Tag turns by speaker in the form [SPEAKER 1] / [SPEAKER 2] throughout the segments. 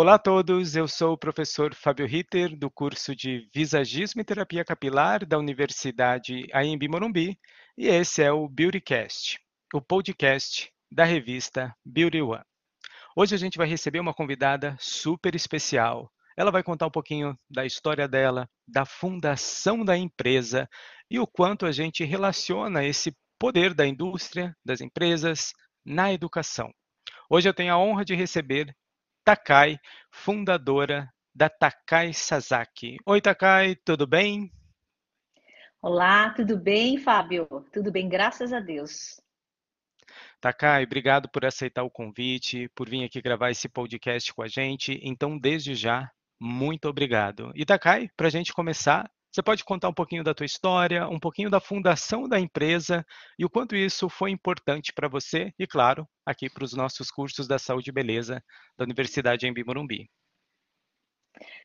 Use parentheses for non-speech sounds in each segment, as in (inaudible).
[SPEAKER 1] Olá a todos, eu sou o professor Fábio Ritter, do curso de Visagismo e Terapia Capilar da Universidade AMB Morumbi, e esse é o Beautycast, o podcast da revista Beauty One. Hoje a gente vai receber uma convidada super especial. Ela vai contar um pouquinho da história dela, da fundação da empresa e o quanto a gente relaciona esse poder da indústria, das empresas, na educação. Hoje eu tenho a honra de receber Takai, fundadora da Takai Sasaki. Oi, Takai, tudo bem?
[SPEAKER 2] Olá, tudo bem, Fábio? Tudo bem, graças a Deus.
[SPEAKER 1] Takai, obrigado por aceitar o convite, por vir aqui gravar esse podcast com a gente. Então, desde já, muito obrigado. E Takai, para a gente começar, você pode contar um pouquinho da tua história, um pouquinho da fundação da empresa e o quanto isso foi importante para você e, claro, aqui para os nossos cursos da saúde e beleza da Universidade em Morumbi.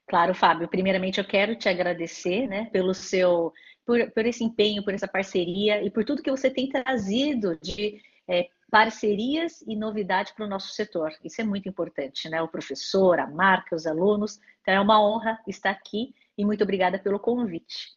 [SPEAKER 2] Claro, Fábio. Primeiramente, eu quero te agradecer, né, pelo seu, por, por esse empenho, por essa parceria e por tudo que você tem trazido de é, parcerias e novidade para o nosso setor. Isso é muito importante, né? O professor, a marca, os alunos. Então, é uma honra estar aqui e muito obrigada pelo convite.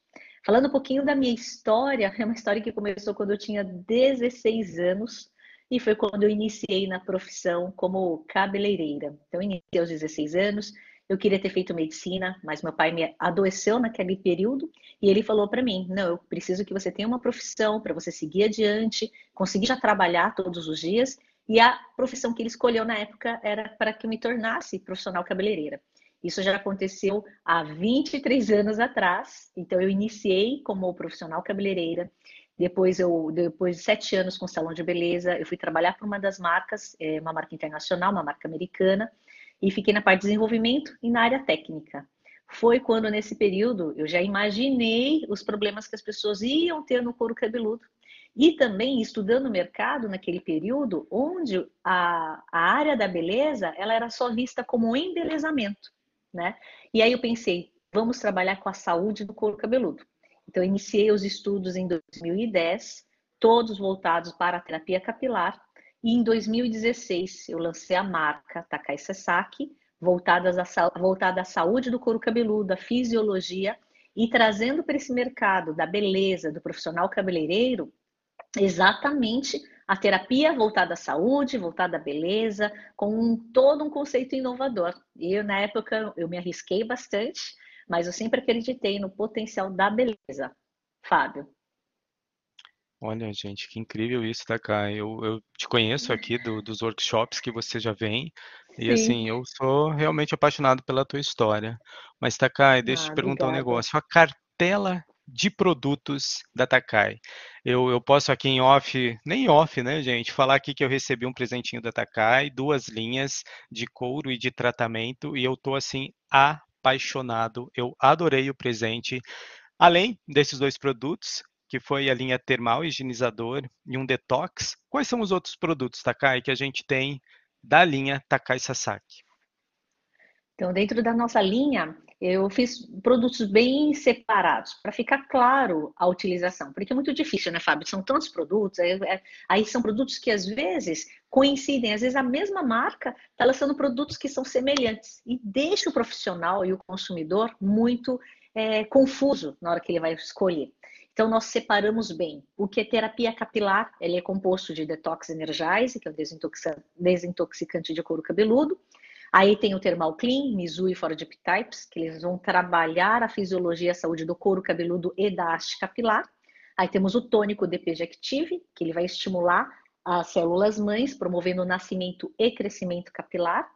[SPEAKER 2] Falando um pouquinho da minha história, é uma história que começou quando eu tinha 16 anos e foi quando eu iniciei na profissão como cabeleireira. Então, iniciei aos 16 anos, eu queria ter feito medicina, mas meu pai me adoeceu naquele período e ele falou para mim: "Não, eu preciso que você tenha uma profissão para você seguir adiante, conseguir já trabalhar todos os dias". E a profissão que ele escolheu na época era para que eu me tornasse profissional cabeleireira. Isso já aconteceu há 23 anos atrás. Então, eu iniciei como profissional cabeleireira. Depois, eu, depois de sete anos com salão de beleza, eu fui trabalhar para uma das marcas, é, uma marca internacional, uma marca americana, e fiquei na parte de desenvolvimento e na área técnica. Foi quando, nesse período, eu já imaginei os problemas que as pessoas iam ter no couro cabeludo. E também estudando o mercado naquele período, onde a, a área da beleza ela era só vista como embelezamento né? E aí eu pensei, vamos trabalhar com a saúde do couro cabeludo. Então, iniciei os estudos em 2010, todos voltados para a terapia capilar. E em 2016, eu lancei a marca Takai Sasaki, voltada à, voltada à saúde do couro cabeludo, à fisiologia, e trazendo para esse mercado da beleza, do profissional cabeleireiro, exatamente a terapia voltada à saúde, voltada à beleza, com um, todo um conceito inovador. E eu, na época, eu me arrisquei bastante, mas eu sempre acreditei no potencial da beleza. Fábio.
[SPEAKER 1] Olha, gente, que incrível isso, tá, Kai? Eu, eu te conheço aqui do, dos workshops que você já vem, e Sim. assim, eu sou realmente apaixonado pela tua história. Mas, Takai, deixa eu ah, te perguntar obrigada. um negócio. A cartela de produtos da Takai. Eu, eu posso aqui em off, nem off, né, gente, falar aqui que eu recebi um presentinho da Takai, duas linhas de couro e de tratamento, e eu tô assim apaixonado. Eu adorei o presente. Além desses dois produtos, que foi a linha termal higienizador e um detox, quais são os outros produtos, Takai, que a gente tem da linha Takai Sasaki?
[SPEAKER 2] Então, dentro da nossa linha, eu fiz produtos bem separados, para ficar claro a utilização, porque é muito difícil, né, Fábio? São tantos produtos, aí, é, aí são produtos que às vezes coincidem, às vezes a mesma marca está lançando produtos que são semelhantes e deixa o profissional e o consumidor muito é, confuso na hora que ele vai escolher. Então, nós separamos bem. O que é terapia capilar, ele é composto de detox energize, que é o desintoxicante de couro cabeludo, Aí tem o Thermal Clean, Mizu e Fortip Types, que eles vão trabalhar a fisiologia e a saúde do couro cabeludo e da haste capilar. Aí temos o tônico DPG Active, que ele vai estimular as células mães, promovendo o nascimento e crescimento capilar.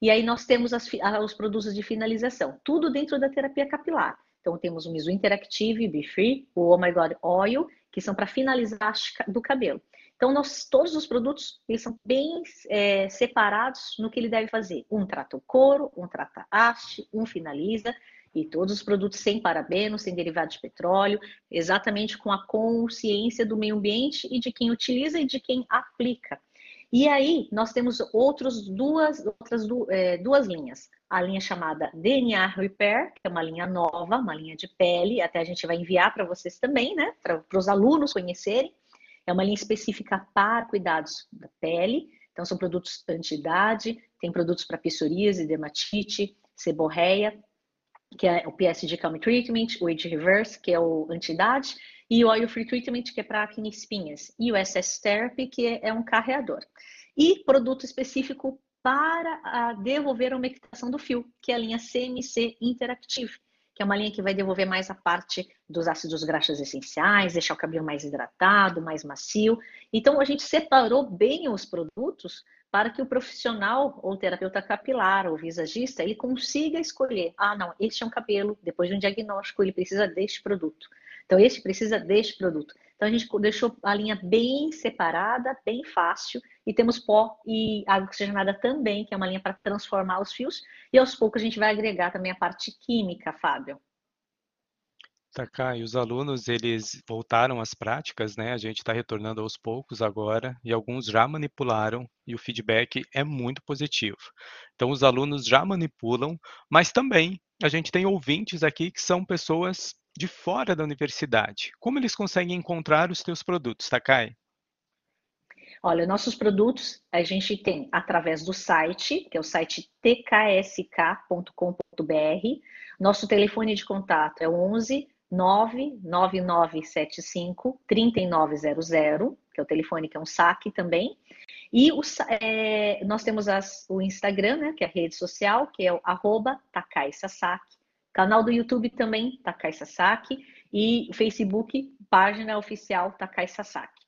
[SPEAKER 2] E aí nós temos as, os produtos de finalização, tudo dentro da terapia capilar. Então temos o Mizu Interactive, Be Free, o Oh My God Oil, que são para finalizar do cabelo. Então, nós, todos os produtos eles são bem é, separados no que ele deve fazer. Um trata o couro, um trata haste, um finaliza, e todos os produtos sem parabenos, sem derivados de petróleo, exatamente com a consciência do meio ambiente e de quem utiliza e de quem aplica. E aí, nós temos outros duas, outras é, duas linhas. A linha chamada DNA Repair, que é uma linha nova, uma linha de pele, até a gente vai enviar para vocês também, né? Para os alunos conhecerem. É uma linha específica para cuidados da pele, Então, são produtos anti-idade, tem produtos para psoríase, dermatite, seborreia, que é o PSG Calm Treatment, o Age Reverse, que é o anti-idade, e o Oil Free Treatment, que é para acne espinhas, e o SS Therapy, que é um carreador. E produto específico para devolver a umectação do fio, que é a linha CMC Interactive, que é uma linha que vai devolver mais a parte dos ácidos graxos essenciais, deixar o cabelo mais hidratado, mais macio. Então, a gente separou bem os produtos para que o profissional ou terapeuta capilar ou visagista ele consiga escolher, ah, não, este é um cabelo, depois de um diagnóstico, ele precisa deste produto. Então, este precisa deste produto. Então, a gente deixou a linha bem separada, bem fácil, e temos pó e água oxigenada também, que é uma linha para transformar os fios, e aos poucos a gente vai agregar também a parte química, Fábio.
[SPEAKER 1] Tá, cá, e os alunos, eles voltaram às práticas, né? A gente está retornando aos poucos agora, e alguns já manipularam, e o feedback é muito positivo. Então, os alunos já manipulam, mas também a gente tem ouvintes aqui que são pessoas de fora da universidade. Como eles conseguem encontrar os teus produtos, Takai?
[SPEAKER 2] Olha, nossos produtos a gente tem através do site, que é o site tksk.com.br. Nosso telefone de contato é 11 99975 3900, que é o telefone que é um saque também. E o, é, nós temos as, o Instagram, né, que é a rede social, que é o arroba Takai. Canal do YouTube também, Takai Sasaki. E Facebook, página oficial Takai Sasaki.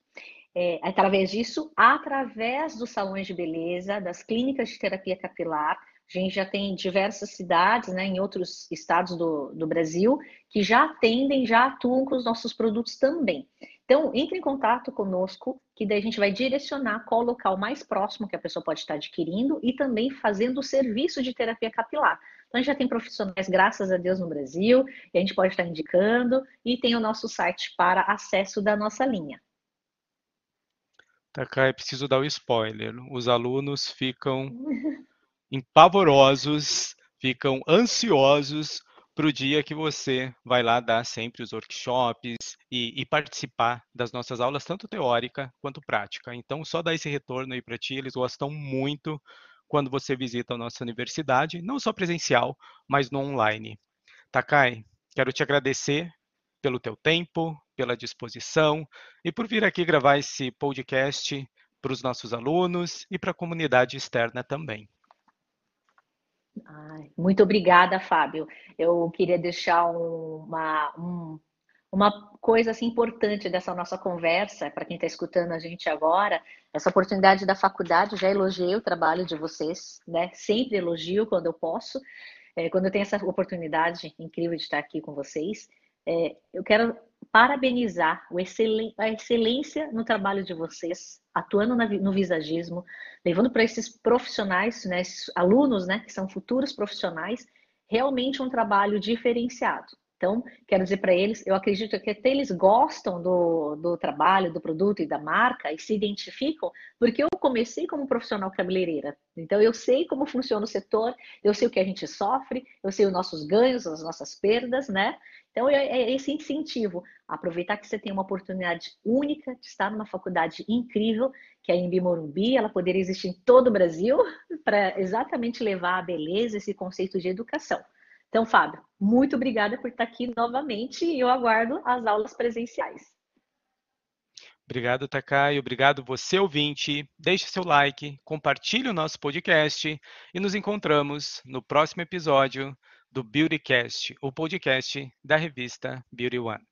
[SPEAKER 2] É, através disso, através dos salões de beleza, das clínicas de terapia capilar, a gente já tem diversas cidades, né, em outros estados do, do Brasil, que já atendem, já atuam com os nossos produtos também. Então, entre em contato conosco, que daí a gente vai direcionar qual local mais próximo que a pessoa pode estar adquirindo e também fazendo o serviço de terapia capilar. Então, a gente já tem profissionais, graças a Deus, no Brasil, e a gente pode estar indicando, e tem o nosso site para acesso da nossa linha.
[SPEAKER 1] Takai, tá, preciso dar o spoiler. Os alunos ficam empavorosos, ficam ansiosos para o dia que você vai lá dar sempre os workshops e, e, participar das nossas aulas, tanto teórica quanto prática. Então, só dar esse retorno aí para ti, eles gostam muito quando você visita a nossa universidade, não só presencial, mas no online. Takai, quero te agradecer pelo teu tempo, pela disposição e por vir aqui gravar esse podcast para os nossos alunos e para a comunidade externa também.
[SPEAKER 2] Muito obrigada, Fábio. Eu queria deixar uma, um, uma coisa assim, importante dessa nossa conversa, para quem está escutando a gente agora, essa oportunidade da faculdade, já elogiei o trabalho de vocês, né? Sempre elogio quando eu posso, é, quando eu tenho essa oportunidade incrível de estar aqui com vocês. É, eu quero parabenizar a excelência no trabalho de vocês, atuando no visagismo, levando para esses profissionais, né, esses alunos, né, que são futuros profissionais, realmente um trabalho diferenciado. Então, quero dizer para eles, eu acredito que até eles gostam do, do trabalho, do produto e da marca e se identificam, porque eu comecei como profissional cabeleireira. Então, eu sei como funciona o setor, eu sei o que a gente sofre, eu sei os nossos ganhos, as nossas perdas, né? Então, é, é esse incentivo. Aproveitar que você tem uma oportunidade única de estar numa faculdade incrível, que é a Embi Morumbi, ela poderia existir em todo o Brasil, (laughs) para exatamente levar a beleza, esse conceito de educação. Então, Fábio, muito obrigada por estar aqui novamente e eu aguardo as aulas presenciais.
[SPEAKER 1] Obrigado, Takai. Obrigado você, ouvinte. Deixe seu like, compartilhe o nosso podcast e nos encontramos no próximo episódio do Beautycast, o podcast da revista Beauty One.